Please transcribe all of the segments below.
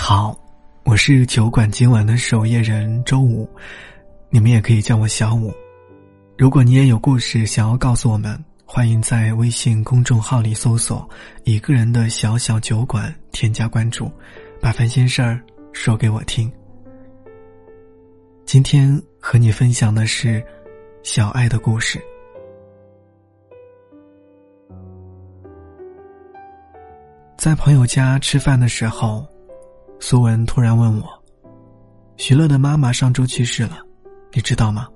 好，我是酒馆今晚的守夜人周五，你们也可以叫我小五。如果你也有故事想要告诉我们，欢迎在微信公众号里搜索“一个人的小小酒馆”，添加关注，把烦心事儿说给我听。今天和你分享的是小爱的故事。在朋友家吃饭的时候。苏文突然问我：“徐乐的妈妈上周去世了，你知道吗？”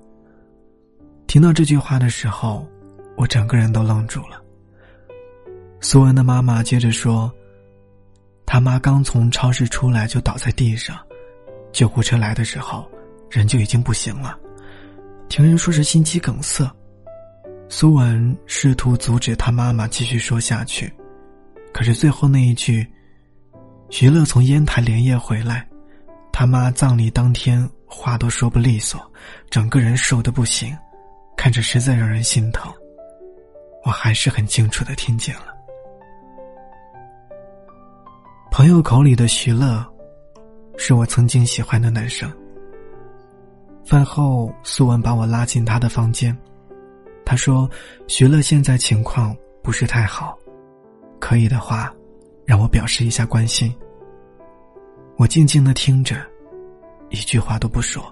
听到这句话的时候，我整个人都愣住了。苏文的妈妈接着说：“他妈刚从超市出来就倒在地上，救护车来的时候，人就已经不行了。听人说是心肌梗塞。”苏文试图阻止他妈妈继续说下去，可是最后那一句。徐乐从烟台连夜回来，他妈葬礼当天话都说不利索，整个人瘦的不行，看着实在让人心疼。我还是很清楚的听见了。朋友口里的徐乐，是我曾经喜欢的男生。饭后，苏文把我拉进他的房间，他说：“徐乐现在情况不是太好，可以的话。”让我表示一下关心。我静静的听着，一句话都不说。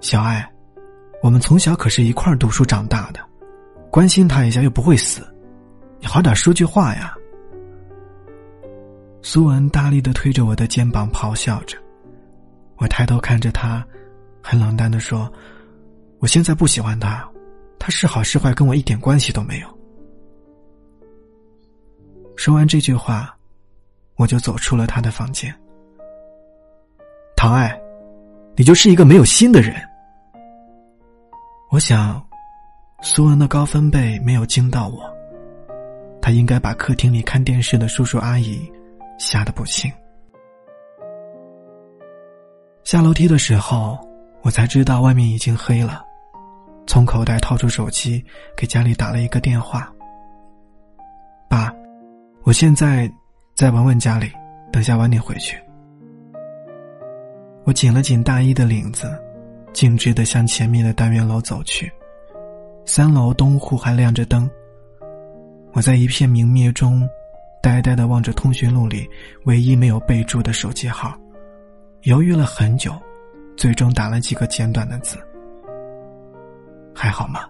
小爱，我们从小可是一块儿读书长大的，关心他一下又不会死，你好点说句话呀！苏文大力的推着我的肩膀，咆哮着。我抬头看着他，很冷淡的说：“我现在不喜欢他，他是好是坏跟我一点关系都没有。”说完这句话，我就走出了他的房间。唐爱，你就是一个没有心的人。我想，苏文的高分贝没有惊到我，他应该把客厅里看电视的叔叔阿姨吓得不轻。下楼梯的时候，我才知道外面已经黑了，从口袋掏出手机，给家里打了一个电话。爸。我现在在文文家里，等下晚点回去。我紧了紧大衣的领子，径直的向前面的单元楼走去。三楼东户还亮着灯。我在一片明灭中，呆呆的望着通讯录里唯一没有备注的手机号，犹豫了很久，最终打了几个简短的字：“还好吗？”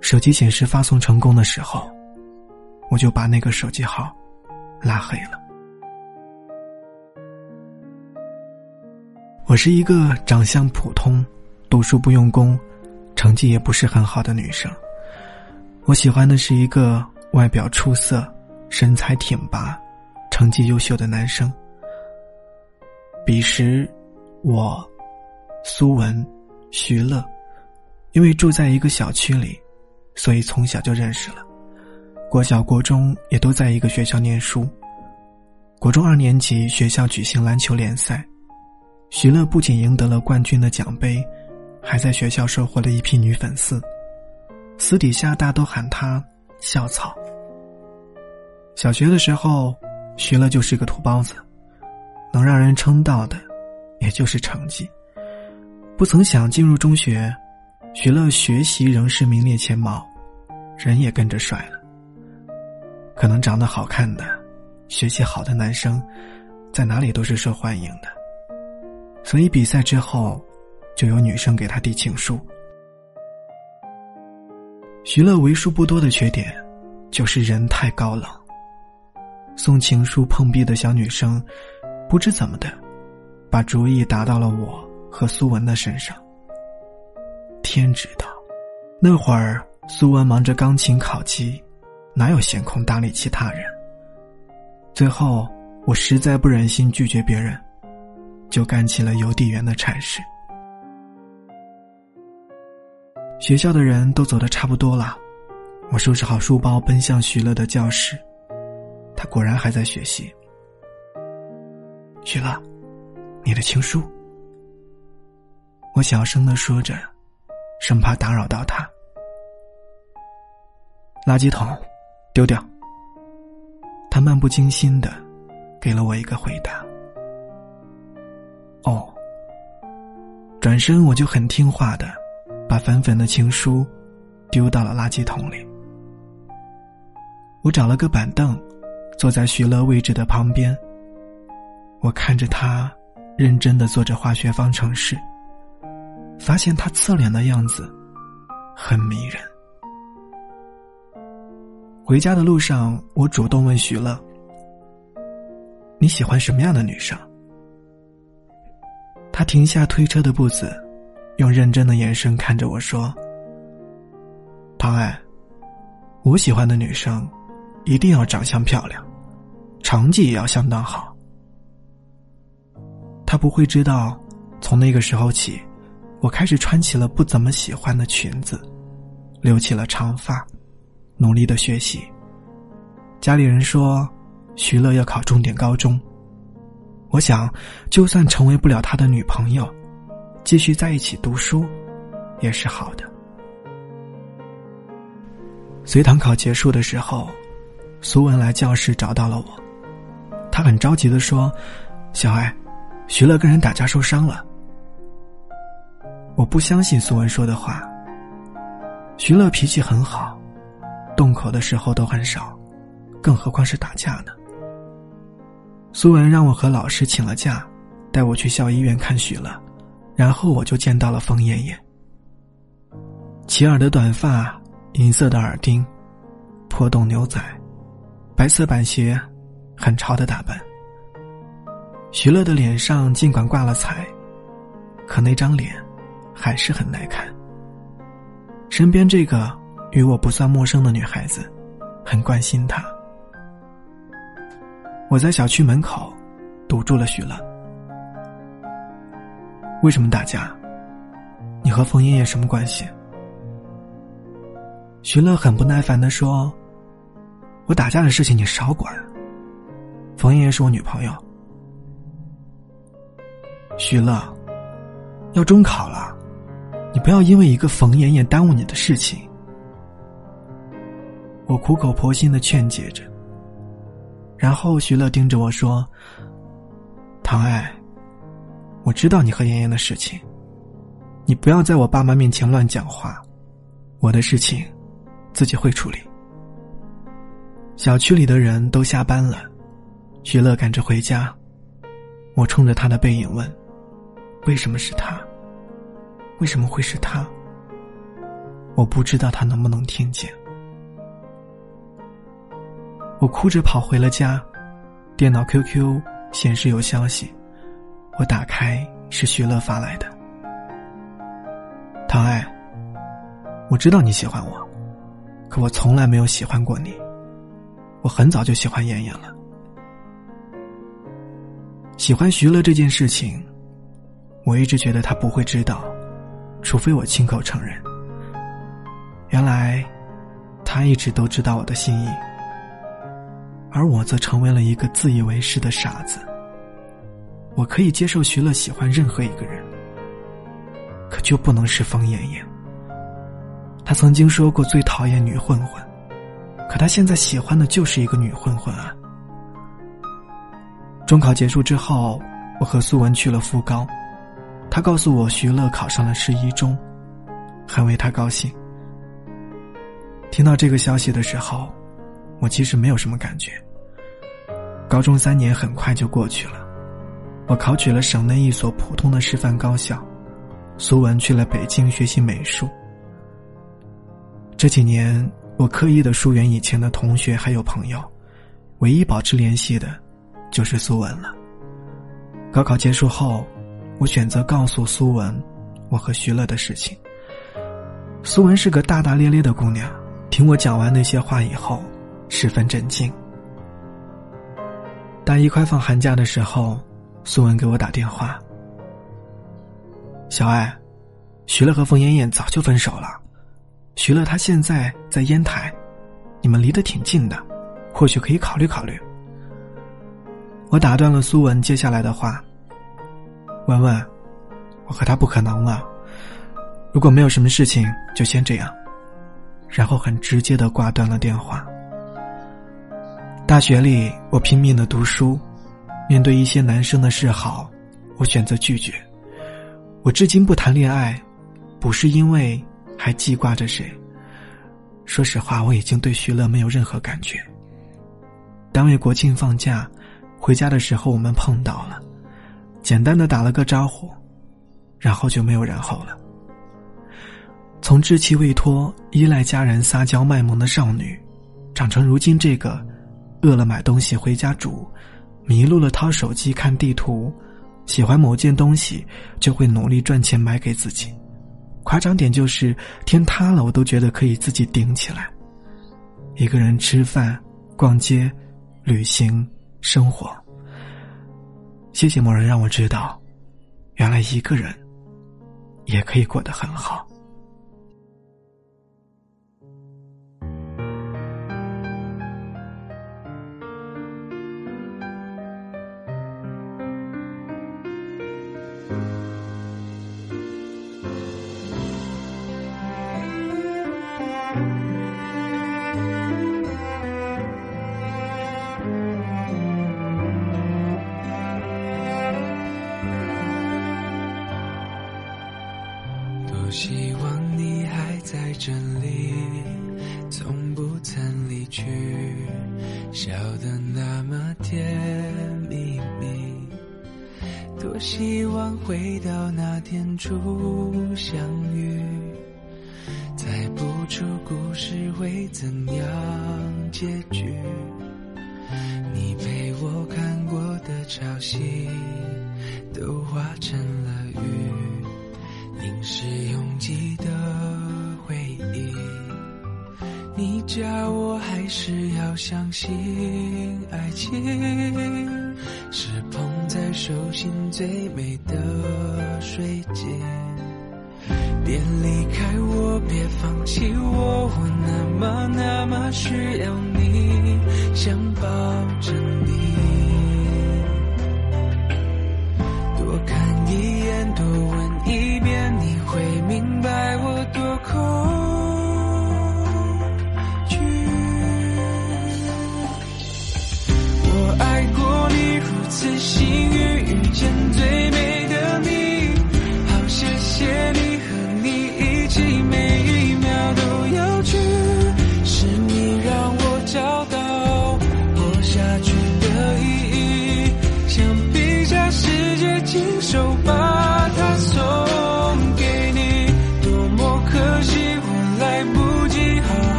手机显示发送成功的时候。我就把那个手机号拉黑了。我是一个长相普通、读书不用功、成绩也不是很好的女生。我喜欢的是一个外表出色、身材挺拔、成绩优秀的男生。彼时，我、苏文、徐乐，因为住在一个小区里，所以从小就认识了。国小、国中也都在一个学校念书。国中二年级，学校举行篮球联赛，徐乐不仅赢得了冠军的奖杯，还在学校收获了一批女粉丝。私底下大都喊他“校草”。小学的时候，徐乐就是个土包子，能让人称道的，也就是成绩。不曾想进入中学，徐乐学习仍是名列前茅，人也跟着帅了。可能长得好看的、学习好的男生，在哪里都是受欢迎的，所以比赛之后，就有女生给他递情书。徐乐为数不多的缺点，就是人太高冷。送情书碰壁的小女生，不知怎么的，把主意打到了我和苏文的身上。天知道，那会儿苏文忙着钢琴考级。哪有闲空搭理其他人？最后，我实在不忍心拒绝别人，就干起了邮递员的差事。学校的人都走的差不多了，我收拾好书包，奔向徐乐的教室。他果然还在学习。徐乐，你的情书。我小声的说着，生怕打扰到他。垃圾桶。丢掉。他漫不经心的给了我一个回答。哦。转身我就很听话的，把粉粉的情书丢到了垃圾桶里。我找了个板凳，坐在徐乐位置的旁边。我看着他认真的做着化学方程式，发现他侧脸的样子很迷人。回家的路上，我主动问徐乐：“你喜欢什么样的女生？”他停下推车的步子，用认真的眼神看着我说：“唐爱，我喜欢的女生，一定要长相漂亮，成绩也要相当好。”他不会知道，从那个时候起，我开始穿起了不怎么喜欢的裙子，留起了长发，努力的学习。家里人说，徐乐要考重点高中。我想，就算成为不了他的女朋友，继续在一起读书，也是好的。随堂考结束的时候，苏文来教室找到了我，他很着急的说：“小艾，徐乐跟人打架受伤了。”我不相信苏文说的话。徐乐脾气很好，动口的时候都很少，更何况是打架呢？苏文让我和老师请了假，带我去校医院看许乐，然后我就见到了冯爷爷。齐耳的短发，银色的耳钉，破洞牛仔，白色板鞋，很潮的打扮。徐乐的脸上尽管挂了彩，可那张脸还是很耐看。身边这个与我不算陌生的女孩子，很关心他。我在小区门口堵住了徐乐。为什么打架？你和冯爷爷什么关系？徐乐很不耐烦的说：“我打架的事情你少管。冯爷爷是我女朋友。”徐乐，要中考了，你不要因为一个冯爷爷耽误你的事情。我苦口婆心的劝解着。然后徐乐盯着我说：“唐爱，我知道你和妍妍的事情，你不要在我爸妈面前乱讲话，我的事情自己会处理。”小区里的人都下班了，徐乐赶着回家，我冲着他的背影问：“为什么是他？为什么会是他？”我不知道他能不能听见。我哭着跑回了家，电脑 QQ 显示有消息，我打开是徐乐发来的。唐爱，我知道你喜欢我，可我从来没有喜欢过你。我很早就喜欢妍妍了。喜欢徐乐这件事情，我一直觉得他不会知道，除非我亲口承认。原来，他一直都知道我的心意。而我则成为了一个自以为是的傻子。我可以接受徐乐喜欢任何一个人，可就不能是方艳艳。他曾经说过最讨厌女混混，可他现在喜欢的就是一个女混混啊。中考结束之后，我和苏文去了复高，他告诉我徐乐考上了市一中，很为他高兴。听到这个消息的时候，我其实没有什么感觉。高中三年很快就过去了，我考取了省内一所普通的师范高校，苏文去了北京学习美术。这几年，我刻意的疏远以前的同学还有朋友，唯一保持联系的，就是苏文了。高考结束后，我选择告诉苏文，我和徐乐的事情。苏文是个大大咧咧的姑娘，听我讲完那些话以后，十分震惊。大一快放寒假的时候，苏文给我打电话。小爱，徐乐和冯妍妍早就分手了，徐乐他现在在烟台，你们离得挺近的，或许可以考虑考虑。我打断了苏文接下来的话。文文，我和他不可能了，如果没有什么事情，就先这样。然后很直接的挂断了电话。大学里，我拼命的读书，面对一些男生的示好，我选择拒绝。我至今不谈恋爱，不是因为还记挂着谁。说实话，我已经对徐乐没有任何感觉。单位国庆放假，回家的时候我们碰到了，简单的打了个招呼，然后就没有然后了。从稚气未脱、依赖家人、撒娇卖萌的少女，长成如今这个。饿了买东西回家煮，迷路了掏手机看地图，喜欢某件东西就会努力赚钱买给自己。夸张点就是天塌了我都觉得可以自己顶起来。一个人吃饭、逛街、旅行、生活。谢谢某人让我知道，原来一个人也可以过得很好。多希望你还在这里，从不曾离去，笑得那么甜蜜蜜。多希望回到那天初相遇，猜不出故事会怎样结局。你陪我看过的潮汐，都化成了雨。凝视拥挤的回忆，你叫我还是要相信爱情，是捧在手心最美的水晶。别离开我，别放弃我，我那么那么需要你，想抱着你。成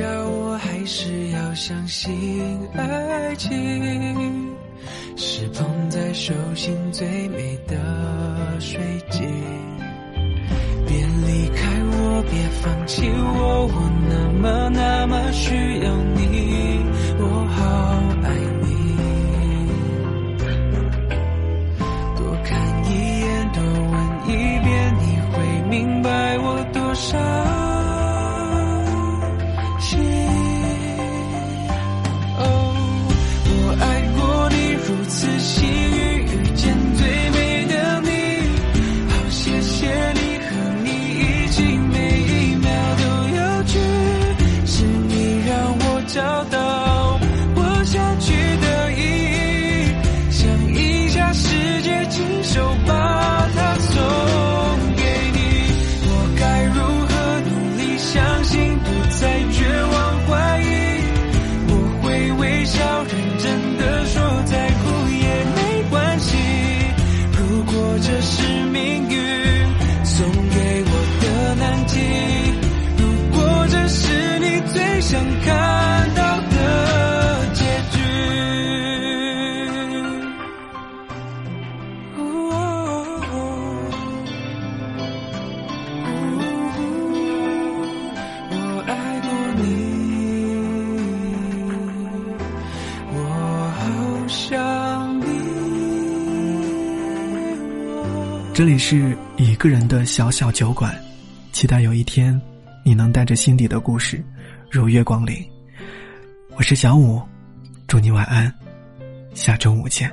要我还是要相信爱情，是捧在手心最美的水晶。别离开我，别放弃我，我那么那么需要你，我好爱。你这里是一个人的小小酒馆，期待有一天，你能带着心底的故事，如约光临。我是小五，祝你晚安，下周五见。